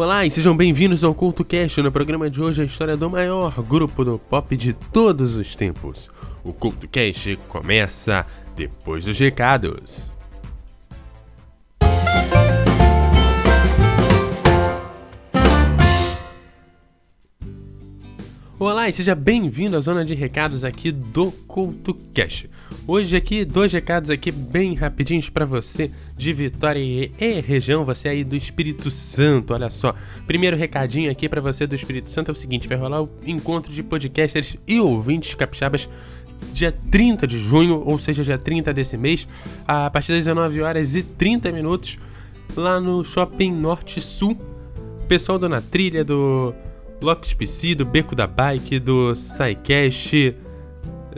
Olá e sejam bem-vindos ao Culto Cast. No programa de hoje a história do maior grupo do pop de todos os tempos. O Culto Cast começa depois dos recados. Olá e seja bem-vindo à zona de recados aqui do Culto Cash. Hoje aqui dois recados aqui bem rapidinhos para você de Vitória e, e região, você aí do Espírito Santo, olha só. Primeiro recadinho aqui para você do Espírito Santo é o seguinte, vai rolar o encontro de podcasters e ouvintes capixabas dia 30 de junho, ou seja, dia 30 desse mês, a partir das 19 horas e 30 minutos, lá no Shopping Norte Sul. Pessoal do Na Trilha, do Locks PC, do Beco da Bike, do SciCast,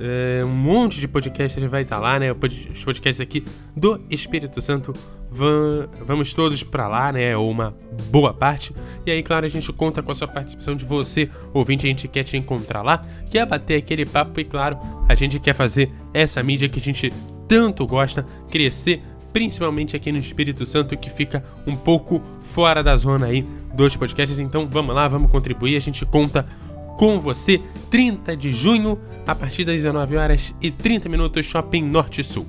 é, um monte de podcasts vai estar tá lá, né? Os podcasts aqui do Espírito Santo. Vamos todos para lá, né? Ou uma boa parte. E aí, claro, a gente conta com a sua participação de você, ouvinte. A gente quer te encontrar lá, quer bater aquele papo e, claro, a gente quer fazer essa mídia que a gente tanto gosta crescer, principalmente aqui no Espírito Santo, que fica um pouco fora da zona aí dos podcasts. Então vamos lá, vamos contribuir. A gente conta com você 30 de junho, a partir das 19 horas e 30 minutos, Shopping Norte Sul.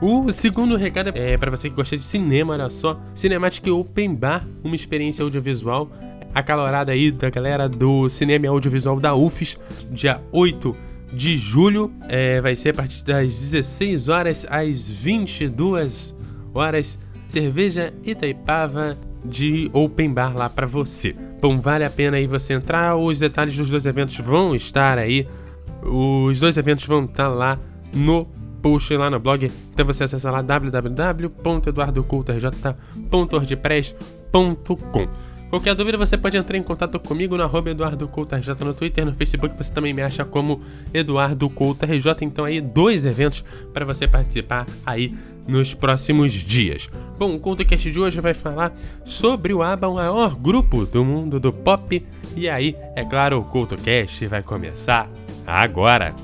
O segundo recado é para você que gosta de cinema, olha só. Cinematic Open Bar, uma experiência audiovisual acalorada aí da galera do cinema audiovisual da UFES, dia 8 de julho. É, vai ser a partir das 16 horas às 22 horas cerveja Itaipava de open bar lá para você. Bom, vale a pena aí você entrar. Os detalhes dos dois eventos vão estar aí. Os dois eventos vão estar lá no post lá no blog. Então você acessa lá www.eduardocultarj.wordpress.com. Qualquer dúvida você pode entrar em contato comigo no arroba Eduardo no Twitter, no Facebook você também me acha como Eduardo Então aí dois eventos para você participar aí nos próximos dias. Bom, o CoutoCast de hoje vai falar sobre o ABBA, o maior grupo do mundo do pop. E aí, é claro, o CoutoCast vai começar agora.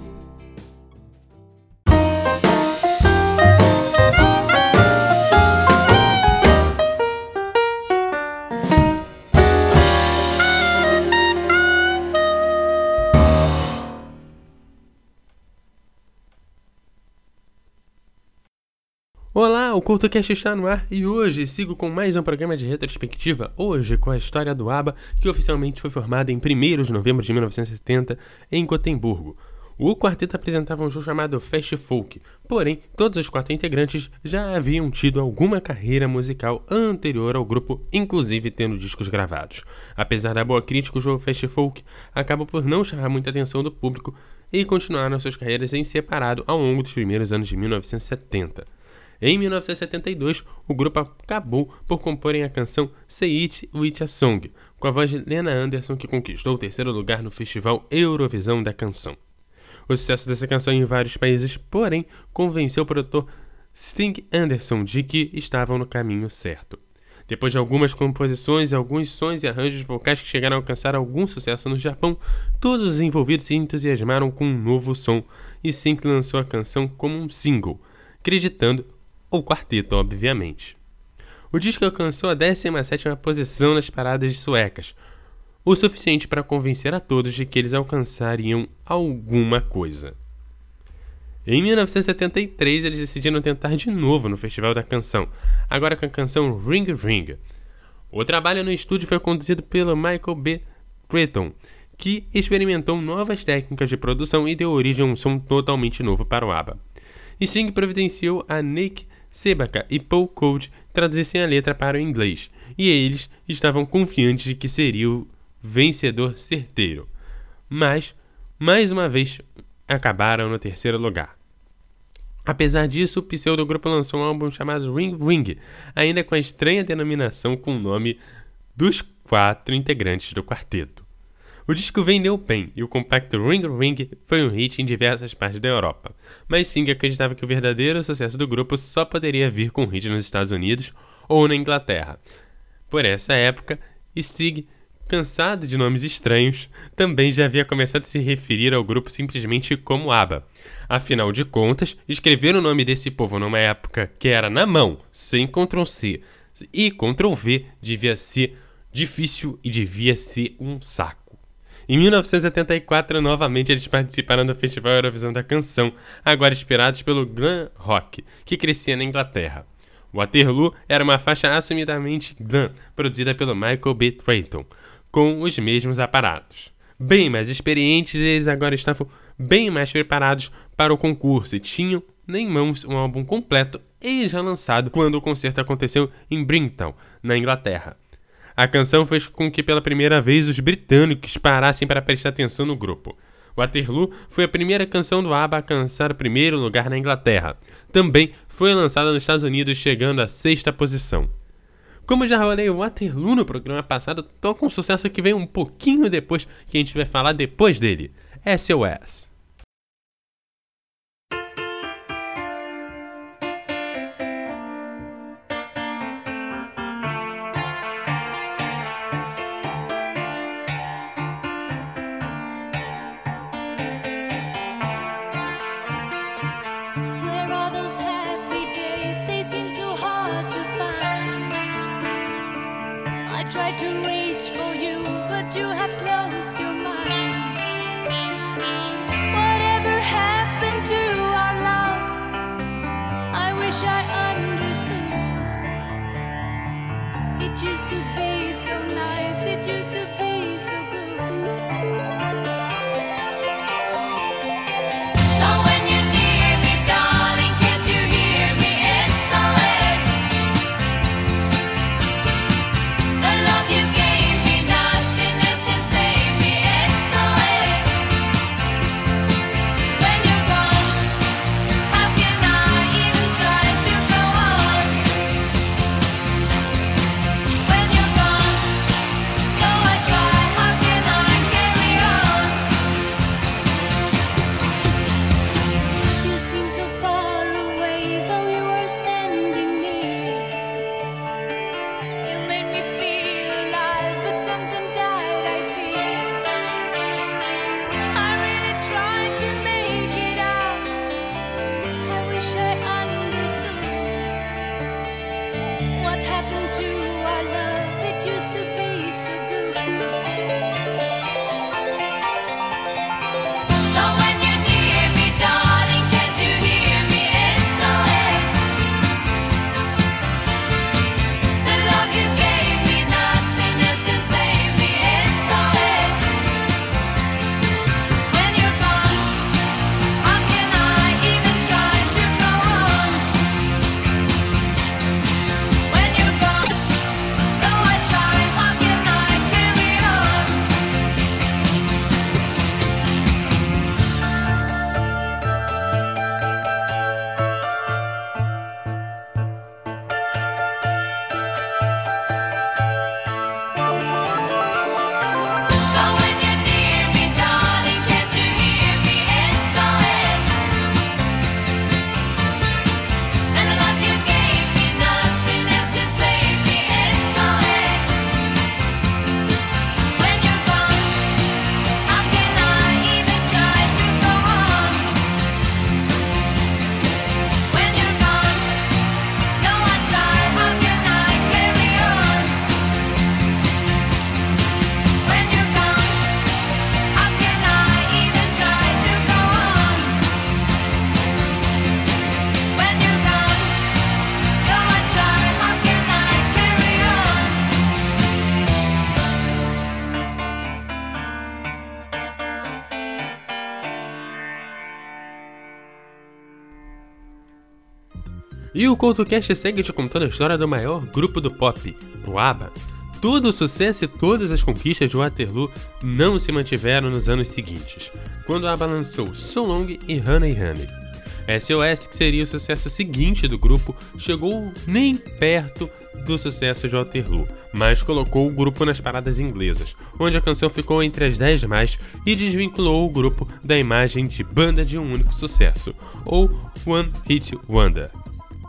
Olá, o CultoCast está no ar e hoje sigo com mais um programa de retrospectiva, hoje com a história do ABBA, que oficialmente foi formada em 1 de novembro de 1970 em Gotemburgo. O quarteto apresentava um show chamado Fast Folk, porém, todos os quatro integrantes já haviam tido alguma carreira musical anterior ao grupo, inclusive tendo discos gravados. Apesar da boa crítica, o show Fast Folk acabou por não chamar muita atenção do público e continuaram suas carreiras em separado ao longo dos primeiros anos de 1970. Em 1972, o grupo acabou por comporem a canção Say It With A Song, com a voz de Lena Anderson que conquistou o terceiro lugar no Festival Eurovisão da Canção. O sucesso dessa canção em vários países, porém, convenceu o produtor Sting Anderson de que estavam no caminho certo. Depois de algumas composições, alguns sons e arranjos vocais que chegaram a alcançar algum sucesso no Japão, todos os envolvidos se entusiasmaram com um novo som e Sting lançou a canção como um single, acreditando ou quarteto, obviamente. O disco alcançou a 17ª posição nas paradas suecas, o suficiente para convencer a todos de que eles alcançariam alguma coisa. Em 1973, eles decidiram tentar de novo no Festival da Canção, agora com a canção Ring Ring. O trabalho no estúdio foi conduzido pelo Michael B. Creighton, que experimentou novas técnicas de produção e deu origem a um som totalmente novo para o ABBA. Sting providenciou a Nick Sebaka e Paul Code traduzissem a letra para o inglês, e eles estavam confiantes de que seria o vencedor certeiro. Mas, mais uma vez, acabaram no terceiro lugar. Apesar disso, o pseudo-grupo lançou um álbum chamado Ring Ring, ainda com a estranha denominação com o nome dos quatro integrantes do quarteto. O disco vendeu bem e o compacto Ring Ring foi um hit em diversas partes da Europa, mas Singh acreditava que o verdadeiro sucesso do grupo só poderia vir com um hit nos Estados Unidos ou na Inglaterra. Por essa época, Stig, cansado de nomes estranhos, também já havia começado a se referir ao grupo simplesmente como ABBA. Afinal de contas, escrever o nome desse povo numa época que era na mão, sem Ctrl-C, E Ctrl V devia ser difícil e devia ser um saco. Em 1974, novamente eles participaram do Festival Eurovisão da Canção, agora inspirados pelo glam rock, que crescia na Inglaterra. Waterloo era uma faixa assumidamente glam, produzida pelo Michael B. Trayton, com os mesmos aparatos. Bem mais experientes, eles agora estavam bem mais preparados para o concurso e tinham em mãos um álbum completo e já lançado quando o concerto aconteceu em Brinton, na Inglaterra. A canção fez com que pela primeira vez os britânicos parassem para prestar atenção no grupo. Waterloo foi a primeira canção do ABBA a alcançar o primeiro lugar na Inglaterra. Também foi lançada nos Estados Unidos, chegando à sexta posição. Como já falei Waterloo no programa passado, toca um sucesso que vem um pouquinho depois, que a gente vai falar depois dele. SOS. O CoutoCast segue te contando a história do maior grupo do pop, o ABBA. Todo o sucesso e todas as conquistas de Waterloo não se mantiveram nos anos seguintes, quando a ABBA lançou So Long e Honey Honey. SOS, que seria o sucesso seguinte do grupo, chegou nem perto do sucesso de Waterloo, mas colocou o grupo nas paradas inglesas, onde a canção ficou entre as 10 mais e desvinculou o grupo da imagem de banda de um único sucesso, ou One Hit Wonder.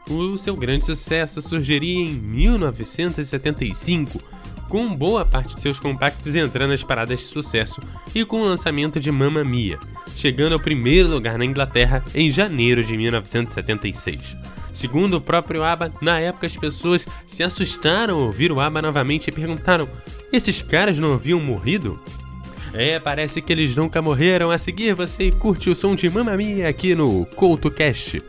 O seu grande sucesso surgiria em 1975, com boa parte de seus compactos entrando nas paradas de sucesso e com o lançamento de Mamma Mia, chegando ao primeiro lugar na Inglaterra em janeiro de 1976. Segundo o próprio ABBA, na época as pessoas se assustaram ao ouvir o ABBA novamente e perguntaram: "Esses caras não haviam morrido?" É, parece que eles nunca morreram. A seguir você curte o som de Mamma Mia aqui no CoutoCast.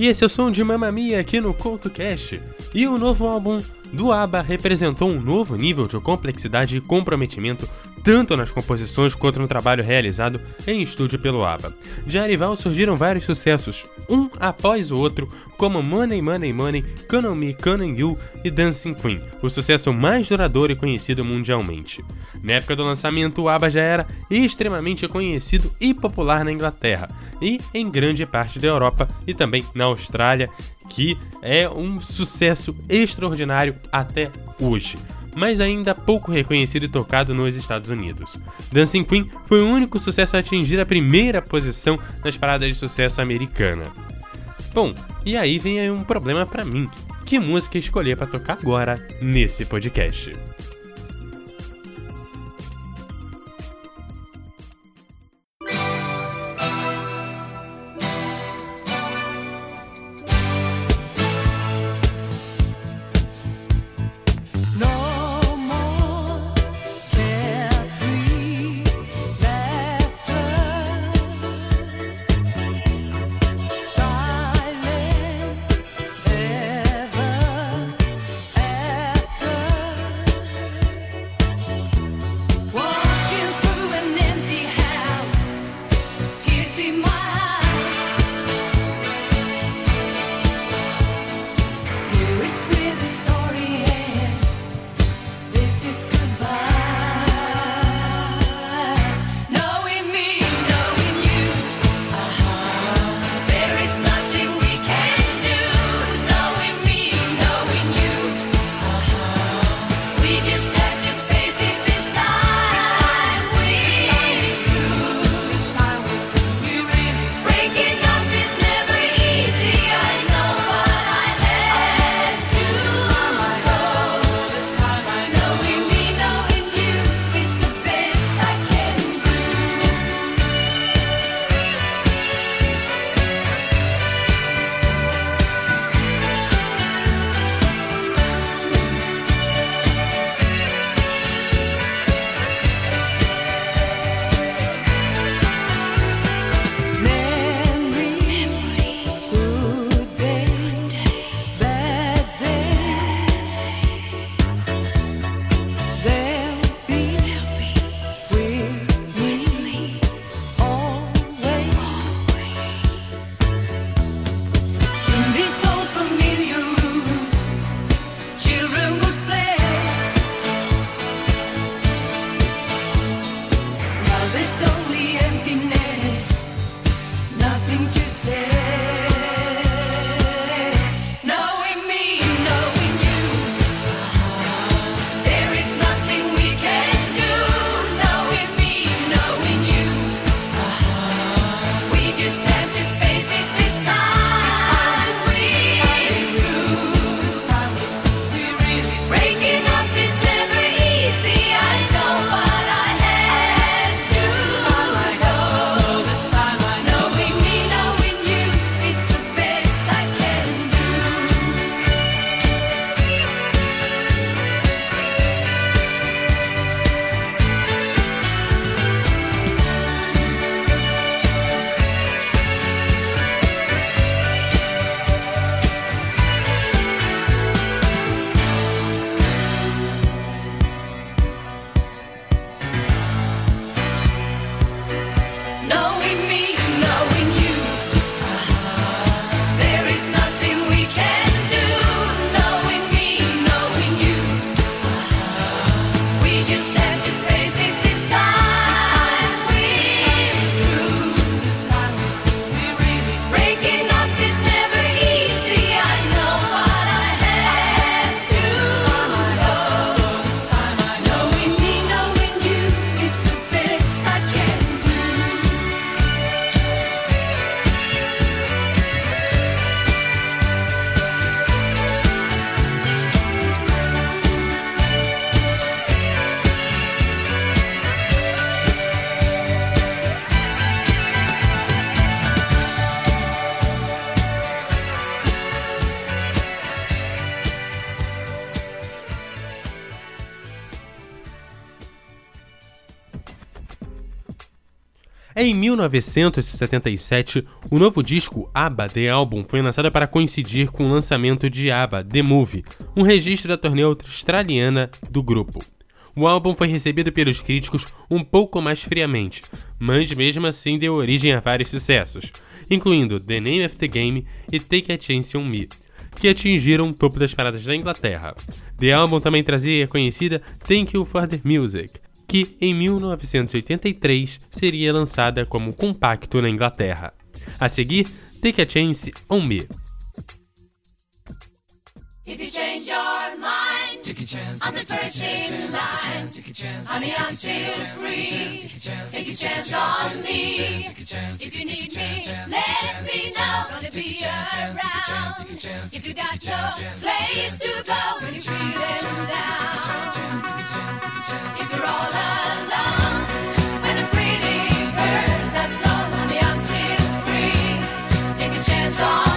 E esse é o som de Mamamia aqui no CoutoCast. E o novo álbum do ABBA representou um novo nível de complexidade e comprometimento tanto nas composições quanto no trabalho realizado em estúdio pelo ABBA. De Arival surgiram vários sucessos, um após o outro, como Money Money Money, Canon Me, Canon You e Dancing Queen, o sucesso mais duradouro e conhecido mundialmente. Na época do lançamento, o ABBA já era extremamente conhecido e popular na Inglaterra e em grande parte da Europa e também na Austrália, que é um sucesso extraordinário até hoje mas ainda pouco reconhecido e tocado nos Estados Unidos. Dancing Queen foi o único sucesso a atingir a primeira posição nas paradas de sucesso americana. Bom, e aí vem aí um problema para mim. Que música escolher para tocar agora nesse podcast? 1977, o novo disco ABBA The Album foi lançado para coincidir com o lançamento de ABBA The Movie, um registro da turnê australiana do grupo. O álbum foi recebido pelos críticos um pouco mais friamente, mas mesmo assim deu origem a vários sucessos, incluindo The Name of the Game e Take a Chance on Me, que atingiram o topo das paradas da Inglaterra. The álbum também trazia a conhecida Thank You for the Music, que em 1983 seria lançada como compacto na Inglaterra. A seguir, Take a Chance on Me. If you change your mind, Take a chance. I'm the first in line. Take a chance. Honey, I'm still free. Take a chance on me. If you need me, let me know. Gonna be around. If you got no place to go when you're feeling down. on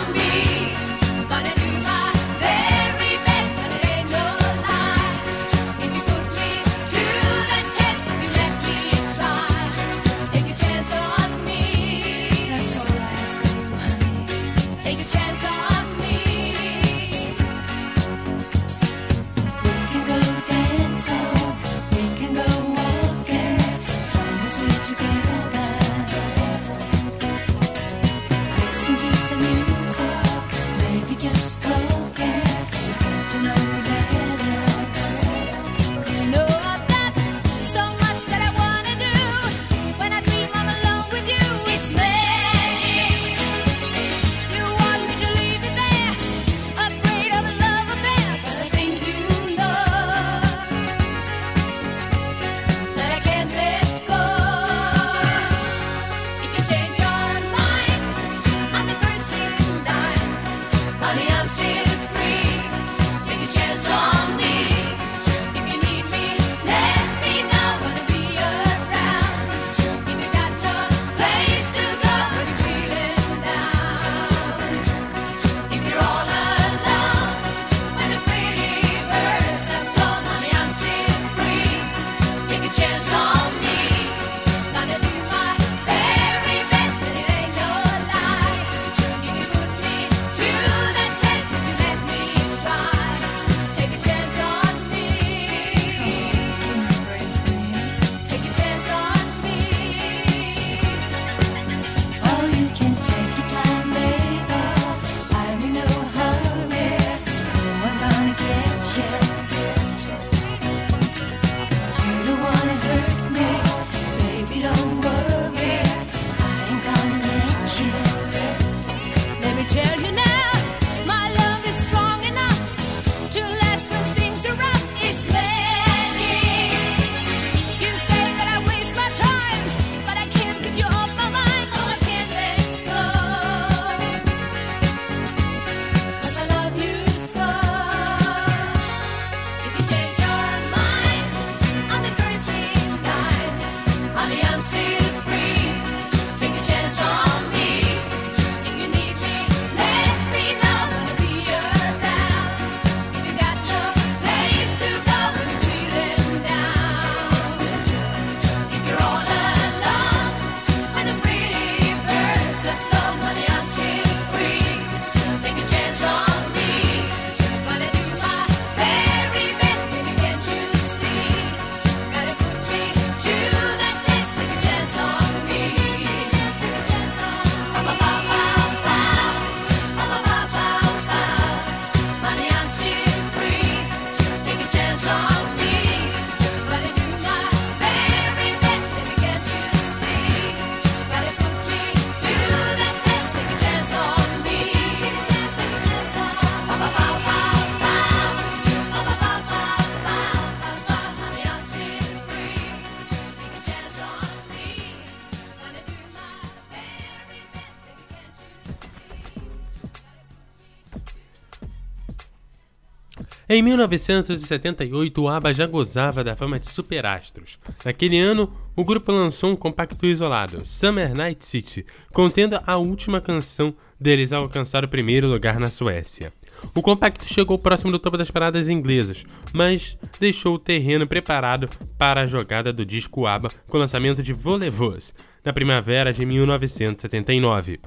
Em 1978, o ABBA já gozava da fama de superastros. Naquele ano, o grupo lançou um compacto isolado, Summer Night City, contendo a última canção deles a alcançar o primeiro lugar na Suécia. O compacto chegou próximo do topo das paradas inglesas, mas deixou o terreno preparado para a jogada do disco ABBA com o lançamento de Voulez-Vous, na primavera de 1979.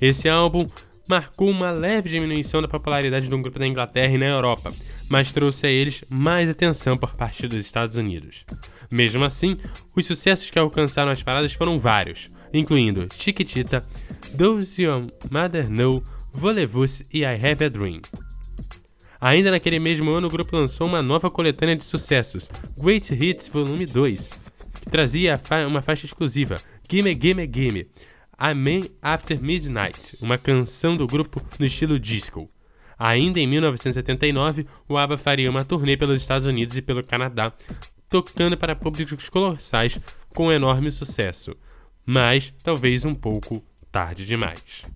Esse álbum marcou uma leve diminuição da popularidade do grupo na Inglaterra e na Europa, mas trouxe a eles mais atenção por parte dos Estados Unidos. Mesmo assim, os sucessos que alcançaram as paradas foram vários, incluindo Chiquitita, Does Your Mother Know, Voulez-Vous e I Have a Dream. Ainda naquele mesmo ano, o grupo lançou uma nova coletânea de sucessos, Great Hits Volume 2, que trazia uma faixa exclusiva, Gimme Gimme Gimme, a Man After Midnight, uma canção do grupo no estilo disco. Ainda em 1979, o ABBA faria uma turnê pelos Estados Unidos e pelo Canadá, tocando para públicos colossais com enorme sucesso, mas talvez um pouco tarde demais.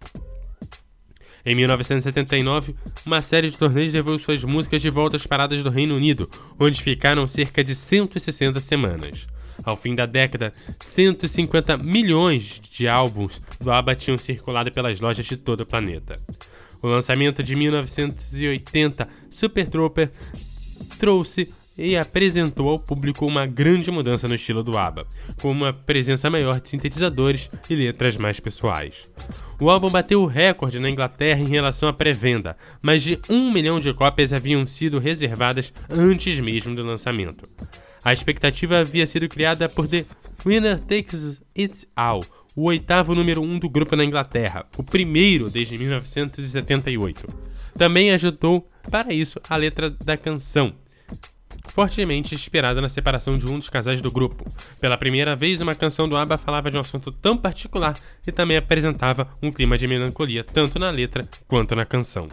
Em 1979, uma série de turnês levou suas músicas de volta às paradas do Reino Unido, onde ficaram cerca de 160 semanas. Ao fim da década, 150 milhões de álbuns do ABBA tinham circulado pelas lojas de todo o planeta. O lançamento de 1980, Super Trooper, trouxe e apresentou ao público uma grande mudança no estilo do ABBA, com uma presença maior de sintetizadores e letras mais pessoais. O álbum bateu o recorde na Inglaterra em relação à pré-venda, mais de um milhão de cópias haviam sido reservadas antes mesmo do lançamento. A expectativa havia sido criada por The Winner Takes It All, o oitavo número um do grupo na Inglaterra, o primeiro desde 1978. Também ajudou para isso a letra da canção, fortemente inspirada na separação de um dos casais do grupo. Pela primeira vez, uma canção do ABBA falava de um assunto tão particular e também apresentava um clima de melancolia tanto na letra quanto na canção.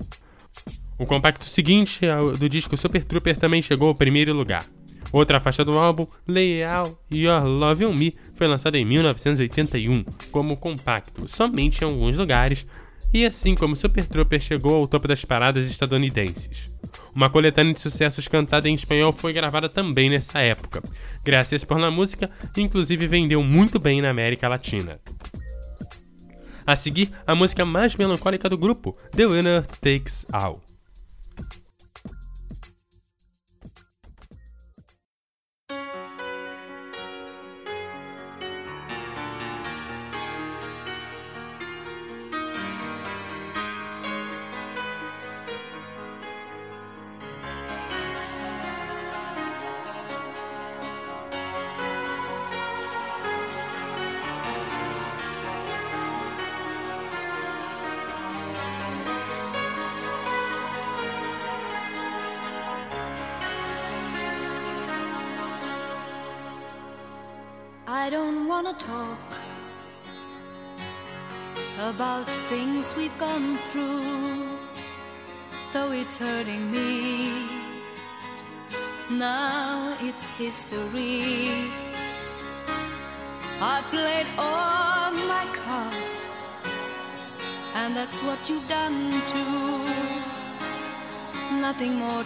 O compacto seguinte do disco Super Trooper também chegou ao primeiro lugar. Outra faixa do álbum, Out Your Love on Me, foi lançada em 1981 como compacto, somente em alguns lugares, e assim como Super Trooper chegou ao topo das paradas estadunidenses. Uma coletânea de sucessos cantada em espanhol foi gravada também nessa época. Graças por na música, inclusive vendeu muito bem na América Latina. A seguir, a música mais melancólica do grupo, The Winner Takes All.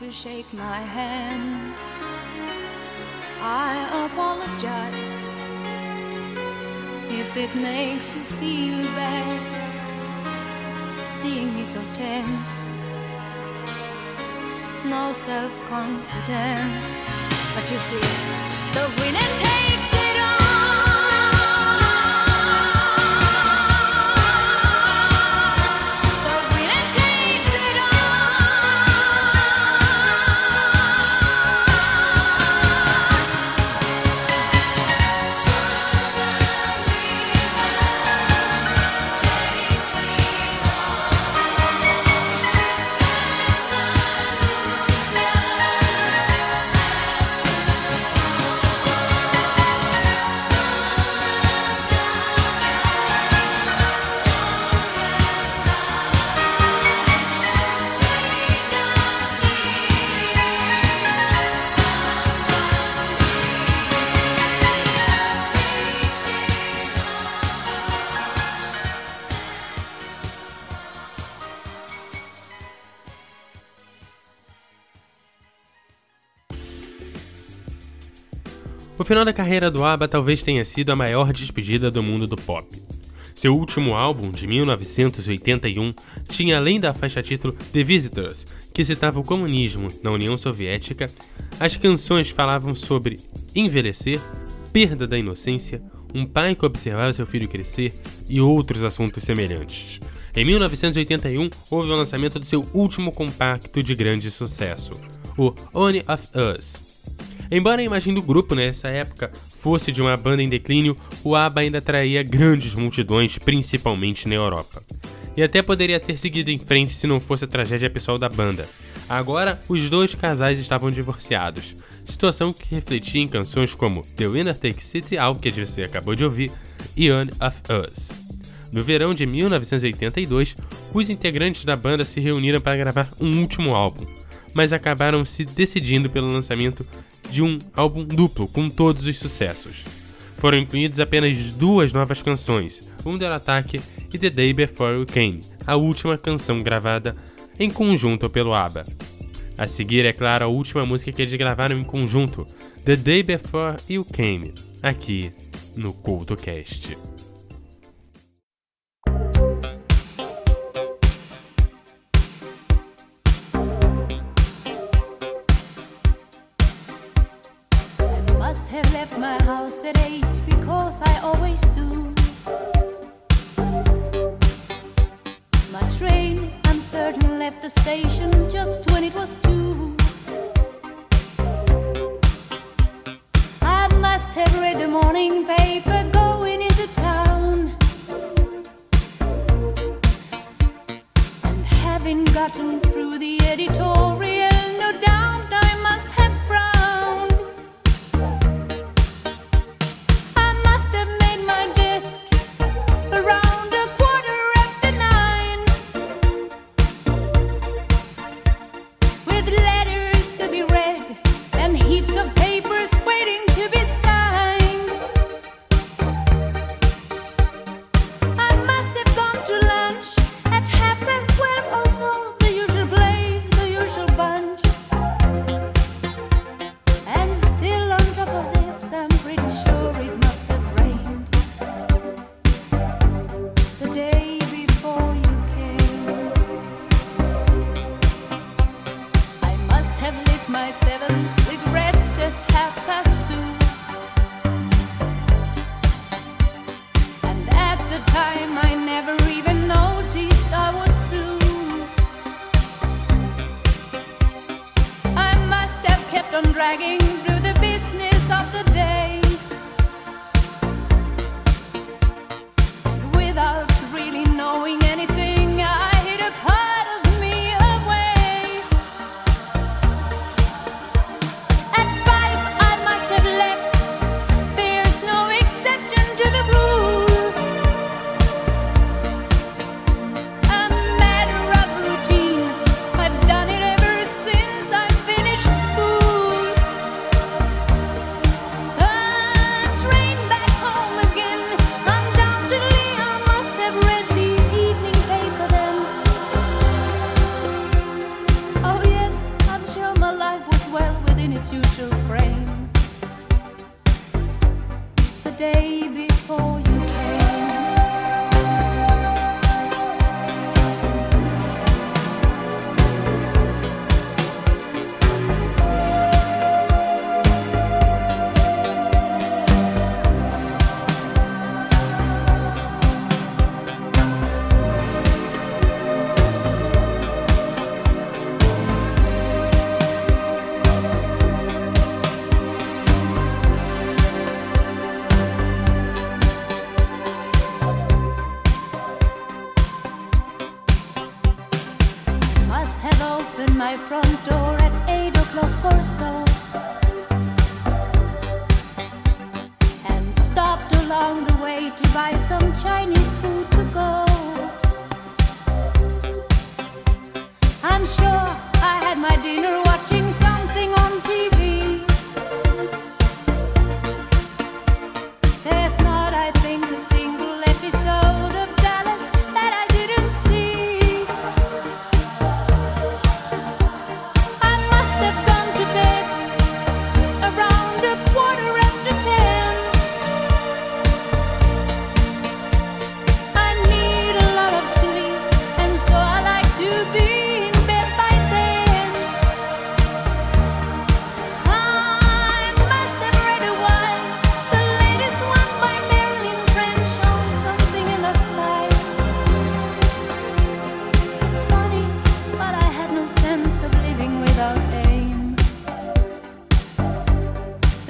To shake my hand. I apologize if it makes you feel bad, seeing me so tense no self confidence. But you see, the winner takes final da carreira do ABBA talvez tenha sido a maior despedida do mundo do pop. Seu último álbum, de 1981, tinha além da faixa título The Visitors, que citava o comunismo na União Soviética, as canções falavam sobre envelhecer, perda da inocência, um pai que observava seu filho crescer e outros assuntos semelhantes. Em 1981, houve o lançamento do seu último compacto de grande sucesso, o Only of Us. Embora a imagem do grupo nessa época fosse de uma banda em declínio, o ABBA ainda atraía grandes multidões, principalmente na Europa. E até poderia ter seguido em frente se não fosse a tragédia pessoal da banda. Agora, os dois casais estavam divorciados, situação que refletia em canções como The Winner Takes It All, que você acabou de ouvir, e One of Us. No verão de 1982, os integrantes da banda se reuniram para gravar um último álbum, mas acabaram se decidindo pelo lançamento de um álbum duplo com todos os sucessos. Foram incluídas apenas duas novas canções, Under Attack e The Day Before You Came, a última canção gravada em conjunto pelo ABBA. A seguir, é claro, a última música que eles gravaram em conjunto, The Day Before You Came, aqui no CultoCast. Have left my house at eight because I always do. My train, I'm certain, left the station just when it was two. I must have read the morning paper going into town. And having gotten time I never even noticed I was blue. I must have kept on dragging through the business of the day.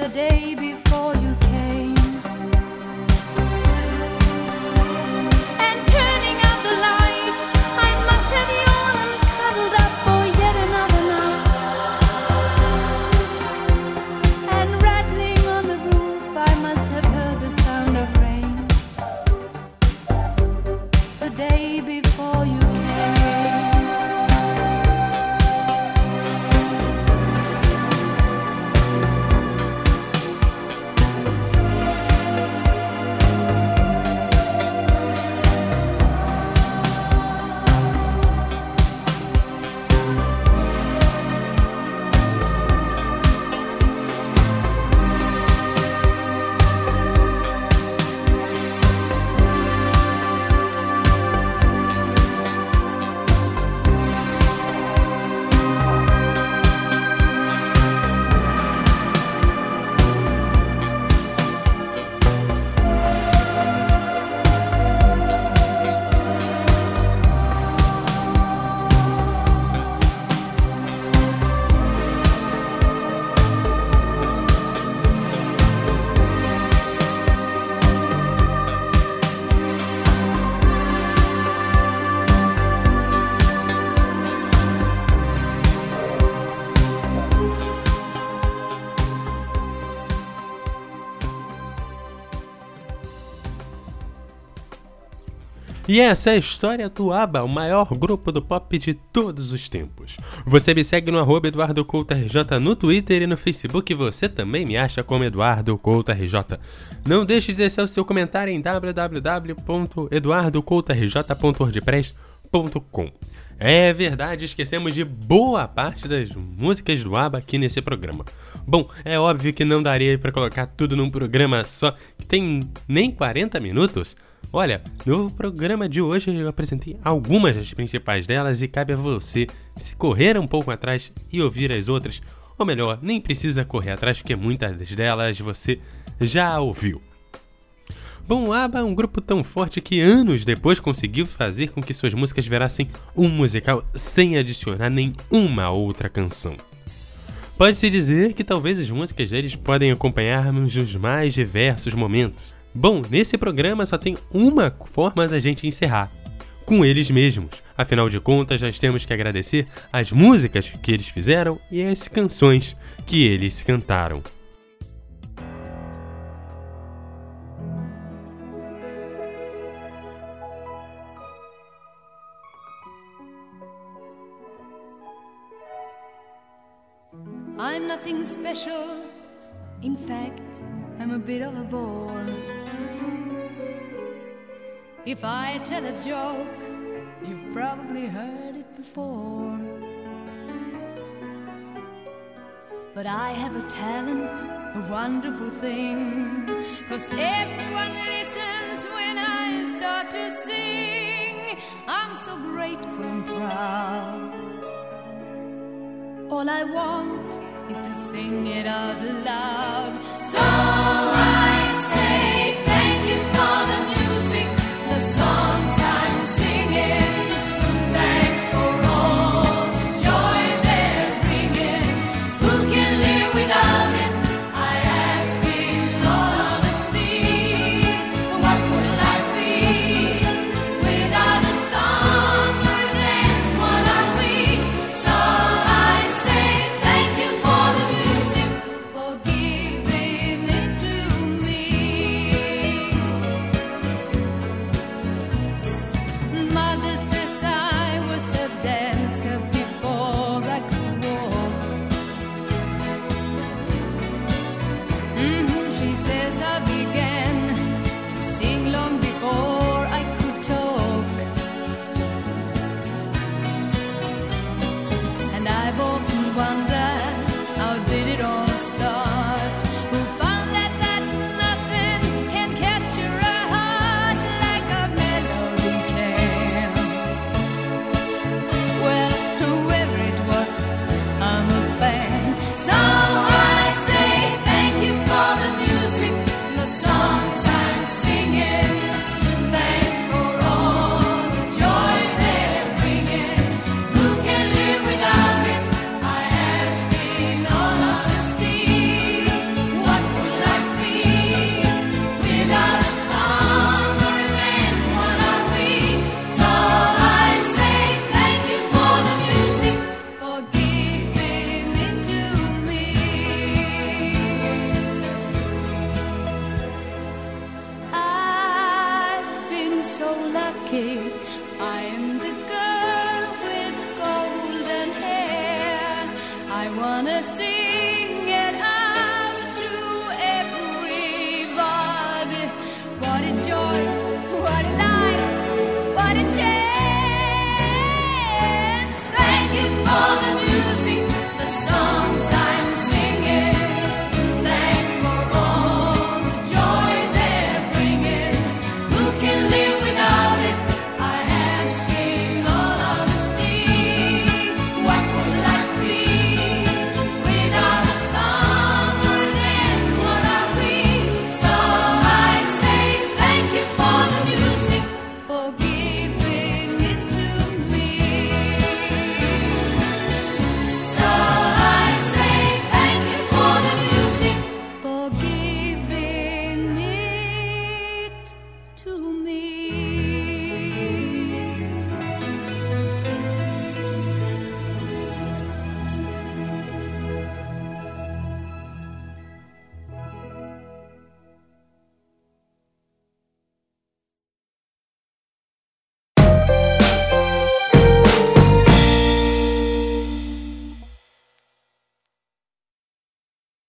the day before. E essa é a história do ABBA, o maior grupo do pop de todos os tempos. Você me segue no arroba EduardoCoutoRJ no Twitter e no Facebook, e você também me acha como Eduardo Couto RJ. Não deixe de deixar o seu comentário em www.eduardocoutorj.wordpress.com. É verdade, esquecemos de boa parte das músicas do ABBA aqui nesse programa. Bom, é óbvio que não daria para colocar tudo num programa só que tem nem 40 minutos, Olha, no programa de hoje eu apresentei algumas das principais delas e cabe a você se correr um pouco atrás e ouvir as outras, ou melhor, nem precisa correr atrás porque muitas delas você já ouviu. Bom Abba é um grupo tão forte que anos depois conseguiu fazer com que suas músicas virassem um musical sem adicionar nenhuma outra canção. Pode-se dizer que talvez as músicas deles podem acompanharmos os mais diversos momentos, Bom, nesse programa só tem uma forma da gente encerrar. Com eles mesmos. Afinal de contas, nós temos que agradecer as músicas que eles fizeram e as canções que eles cantaram. If I tell a joke, you've probably heard it before. But I have a talent, a wonderful thing. Cause everyone listens when I start to sing. I'm so grateful and proud. All I want is to sing it out loud. So I say wanna see